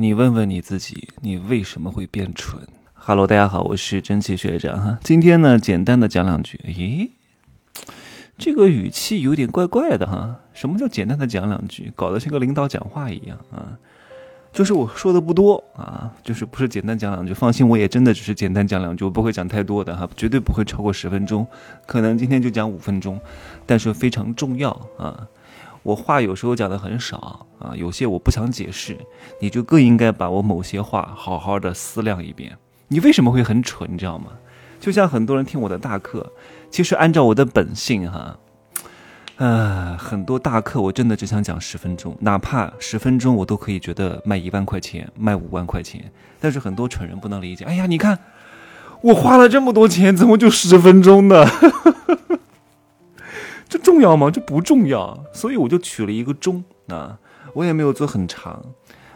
你问问你自己，你为什么会变蠢？Hello，大家好，我是蒸汽学长哈。今天呢，简单的讲两句。咦，这个语气有点怪怪的哈。什么叫简单的讲两句？搞得像个领导讲话一样啊。就是我说的不多啊，就是不是简单讲两句。放心，我也真的只是简单讲两句，我不会讲太多的哈，绝对不会超过十分钟。可能今天就讲五分钟，但是非常重要啊。我话有时候讲的很少啊，有些我不想解释，你就更应该把我某些话好好的思量一遍。你为什么会很蠢，你知道吗？就像很多人听我的大课，其实按照我的本性哈，呃，很多大课我真的只想讲十分钟，哪怕十分钟我都可以觉得卖一万块钱，卖五万块钱。但是很多蠢人不能理解，哎呀，你看我花了这么多钱，怎么就十分钟呢？这重要吗？这不重要，所以我就取了一个中啊，我也没有做很长，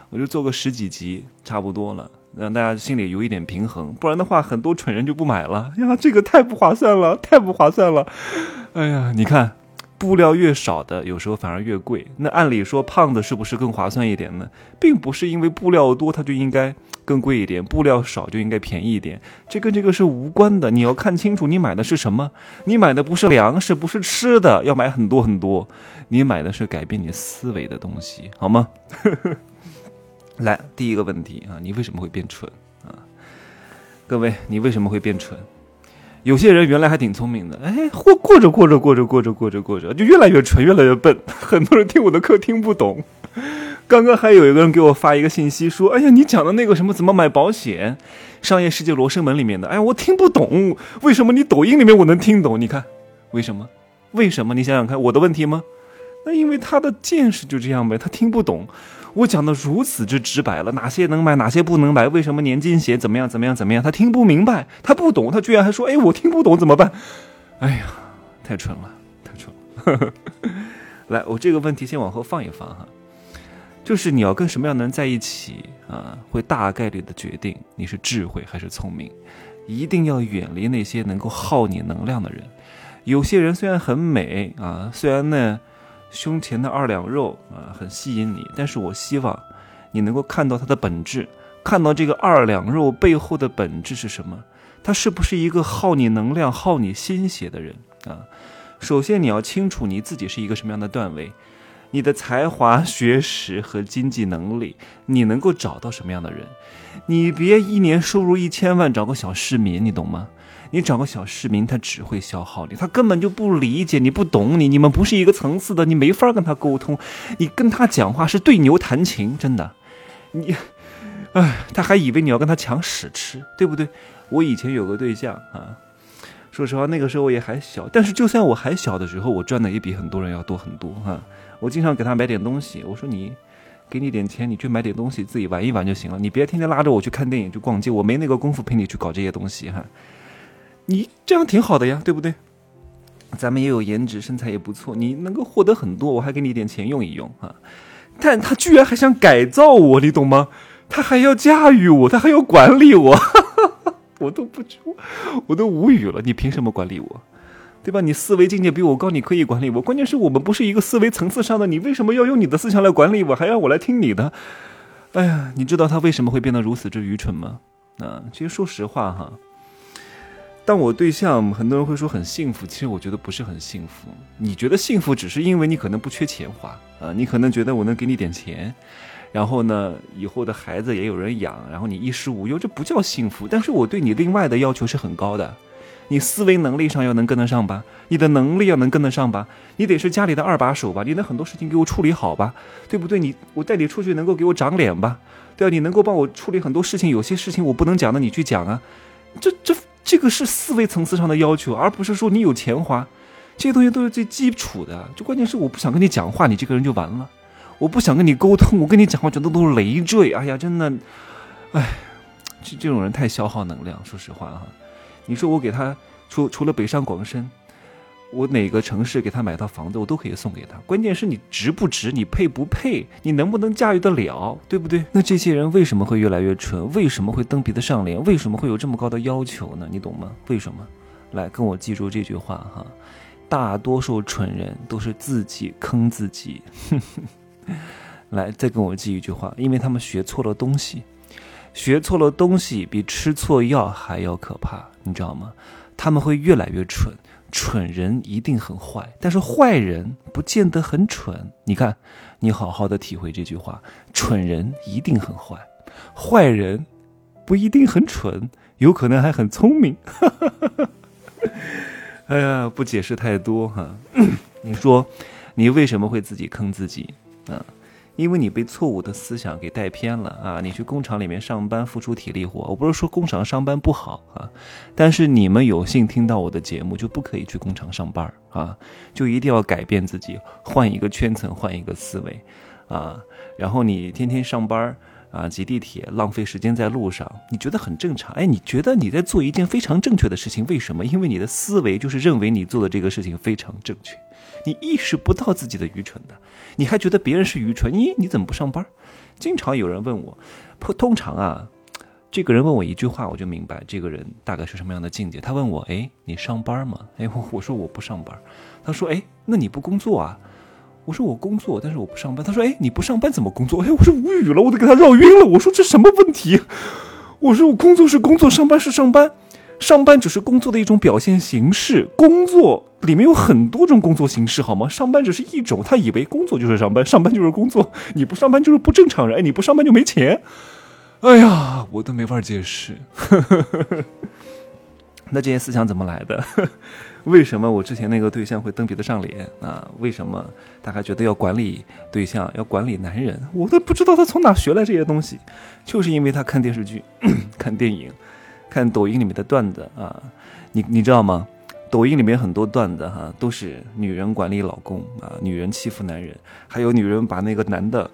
我就做个十几集差不多了，让大家心里有一点平衡。不然的话，很多蠢人就不买了呀，这个太不划算了，太不划算了。哎呀，你看，布料越少的，有时候反而越贵。那按理说，胖的是不是更划算一点呢？并不是因为布料多，它就应该。更贵一点，布料少就应该便宜一点，这跟这个是无关的。你要看清楚，你买的是什么？你买的不是粮食，不是吃的，要买很多很多。你买的是改变你思维的东西，好吗？来，第一个问题啊，你为什么会变蠢啊？各位，你为什么会变蠢？有些人原来还挺聪明的，哎，过过着过着过着过着过着过着，就越来越蠢，越来越笨。很多人听我的课听不懂。刚刚还有一个人给我发一个信息说：“哎呀，你讲的那个什么怎么买保险，商业世界罗生门里面的，哎呀，我听不懂，为什么你抖音里面我能听懂？你看，为什么？为什么？你想想看，我的问题吗？那因为他的见识就这样呗，他听不懂。我讲的如此之直白了，哪些能买，哪些不能买，为什么年金险怎么样，怎么样，怎么样？他听不明白，他不懂，他居然还说：哎，我听不懂怎么办？哎呀，太蠢了，太蠢了。来，我这个问题先往后放一放哈。”就是你要跟什么样的人在一起啊，会大概率的决定你是智慧还是聪明。一定要远离那些能够耗你能量的人。有些人虽然很美啊，虽然呢胸前的二两肉啊很吸引你，但是我希望你能够看到它的本质，看到这个二两肉背后的本质是什么。他是不是一个耗你能量、耗你心血的人啊？首先你要清楚你自己是一个什么样的段位。你的才华、学识和经济能力，你能够找到什么样的人？你别一年收入一千万找个小市民，你懂吗？你找个小市民，他只会消耗你，他根本就不理解你，不懂你，你们不是一个层次的，你没法跟他沟通。你跟他讲话是对牛弹琴，真的。你，哎，他还以为你要跟他抢屎吃，对不对？我以前有个对象啊。说实话，那个时候我也还小，但是就算我还小的时候，我赚的也比很多人要多很多哈。我经常给他买点东西，我说你，给你点钱，你去买点东西自己玩一玩就行了，你别天天拉着我去看电影去逛街，我没那个功夫陪你去搞这些东西哈。你这样挺好的呀，对不对？咱们也有颜值，身材也不错，你能够获得很多，我还给你点钱用一用啊。但他居然还想改造我，你懂吗？他还要驾驭我，他还要管理我。我都不知，我都无语了。你凭什么管理我，对吧？你思维境界比我高，你可以管理我。关键是我们不是一个思维层次上的，你为什么要用你的思想来管理我，还要我来听你的？哎呀，你知道他为什么会变得如此之愚蠢吗？啊，其实说实话哈，当我对象很多人会说很幸福，其实我觉得不是很幸福。你觉得幸福，只是因为你可能不缺钱花啊，你可能觉得我能给你点钱。然后呢，以后的孩子也有人养，然后你衣食无忧，这不叫幸福。但是我对你另外的要求是很高的，你思维能力上要能跟得上吧，你的能力要能跟得上吧，你得是家里的二把手吧，你能很多事情给我处理好吧，对不对？你我带你出去能够给我长脸吧，对啊，你能够帮我处理很多事情，有些事情我不能讲的你去讲啊，这这这个是思维层次上的要求，而不是说你有钱花，这些东西都是最基础的。就关键是我不想跟你讲话，你这个人就完了。我不想跟你沟通，我跟你讲话觉得都是累赘。哎呀，真的，哎，这这种人太消耗能量。说实话哈，你说我给他除除了北上广深，我哪个城市给他买套房子，我都可以送给他。关键是你值不值，你配不配，你能不能驾驭得了，对不对？那这些人为什么会越来越蠢？为什么会蹬鼻子上脸？为什么会有这么高的要求呢？你懂吗？为什么？来跟我记住这句话哈，大多数蠢人都是自己坑自己。来，再跟我记一句话，因为他们学错了东西，学错了东西比吃错药还要可怕，你知道吗？他们会越来越蠢，蠢人一定很坏，但是坏人不见得很蠢。你看，你好好的体会这句话：蠢人一定很坏，坏人不一定很蠢，有可能还很聪明。哎呀，不解释太多哈。你说，你为什么会自己坑自己啊？因为你被错误的思想给带偏了啊！你去工厂里面上班，付出体力活。我不是说工厂上班不好啊，但是你们有幸听到我的节目，就不可以去工厂上班啊！就一定要改变自己，换一个圈层，换一个思维啊！然后你天天上班啊，挤地铁，浪费时间在路上，你觉得很正常？哎，你觉得你在做一件非常正确的事情？为什么？因为你的思维就是认为你做的这个事情非常正确。你意识不到自己的愚蠢的，你还觉得别人是愚蠢？你你怎么不上班？经常有人问我，通常啊，这个人问我一句话，我就明白这个人大概是什么样的境界。他问我，哎，你上班吗？哎，我我说我不上班。他说，哎，那你不工作啊？我说我工作，但是我不上班。他说，哎，你不上班怎么工作？哎，我说无语了，我都给他绕晕了。我说这什么问题？我说我工作是工作，上班是上班。上班只是工作的一种表现形式，工作里面有很多种工作形式，好吗？上班只是一种，他以为工作就是上班，上班就是工作，你不上班就是不正常人，哎，你不上班就没钱，哎呀，我都没法解释。那这些思想怎么来的？为什么我之前那个对象会蹬鼻子上脸啊？为什么他还觉得要管理对象，要管理男人？我都不知道他从哪学来这些东西，就是因为他看电视剧，看电影。看抖音里面的段子啊，你你知道吗？抖音里面很多段子哈，都是女人管理老公啊，女人欺负男人，还有女人把那个男的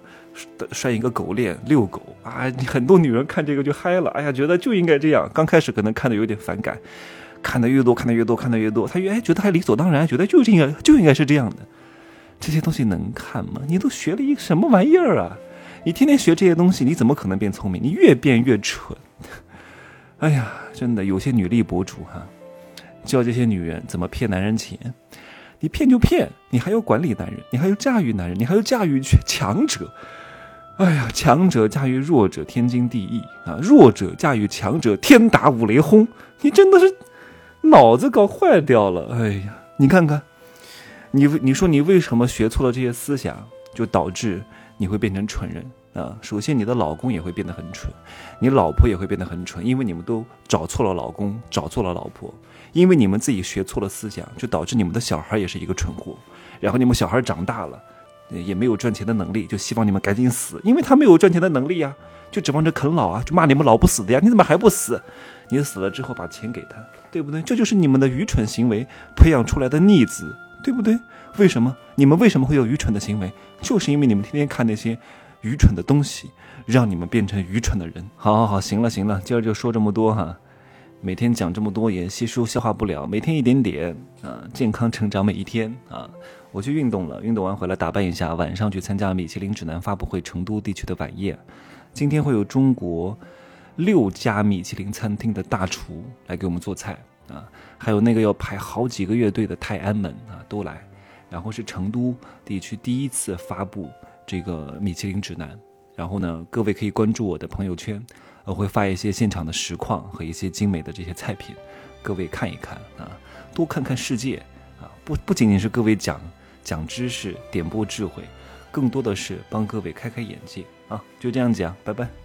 拴一个狗链遛狗啊，很多女人看这个就嗨了，哎呀，觉得就应该这样。刚开始可能看的有点反感，看的越多，看的越多，看的越多，他越哎觉得还理所当然，觉得就应该就应该是这样的。这些东西能看吗？你都学了一个什么玩意儿啊？你天天学这些东西，你怎么可能变聪明？你越变越蠢。哎呀，真的有些女力博主哈，教这些女人怎么骗男人钱，你骗就骗，你还要管理男人，你还要驾驭男人，你还要驾驭强者。哎呀，强者驾驭弱者，天经地义啊！弱者驾驭强者，天打五雷轰。你真的是脑子搞坏掉了。哎呀，你看看，你你说你为什么学错了这些思想，就导致你会变成蠢人？啊，首先你的老公也会变得很蠢，你老婆也会变得很蠢，因为你们都找错了老公，找错了老婆，因为你们自己学错了思想，就导致你们的小孩也是一个蠢货。然后你们小孩长大了，也没有赚钱的能力，就希望你们赶紧死，因为他没有赚钱的能力呀，就指望着啃老啊，就骂你们老不死的呀，你怎么还不死？你死了之后把钱给他，对不对？这就是你们的愚蠢行为培养出来的逆子，对不对？为什么你们为什么会有愚蠢的行为？就是因为你们天天看那些。愚蠢的东西，让你们变成愚蠢的人。好，好，好，行了，行了，今儿就说这么多哈。每天讲这么多也吸收消化不了，每天一点点啊，健康成长每一天啊。我去运动了，运动完回来打扮一下，晚上去参加米其林指南发布会成都地区的晚宴。今天会有中国六家米其林餐厅的大厨来给我们做菜啊，还有那个要排好几个月队的泰安门啊都来，然后是成都地区第一次发布。这个米其林指南，然后呢，各位可以关注我的朋友圈，我会发一些现场的实况和一些精美的这些菜品，各位看一看啊，多看看世界啊，不不仅仅是各位讲讲知识、点播智慧，更多的是帮各位开开眼界啊，就这样讲，拜拜。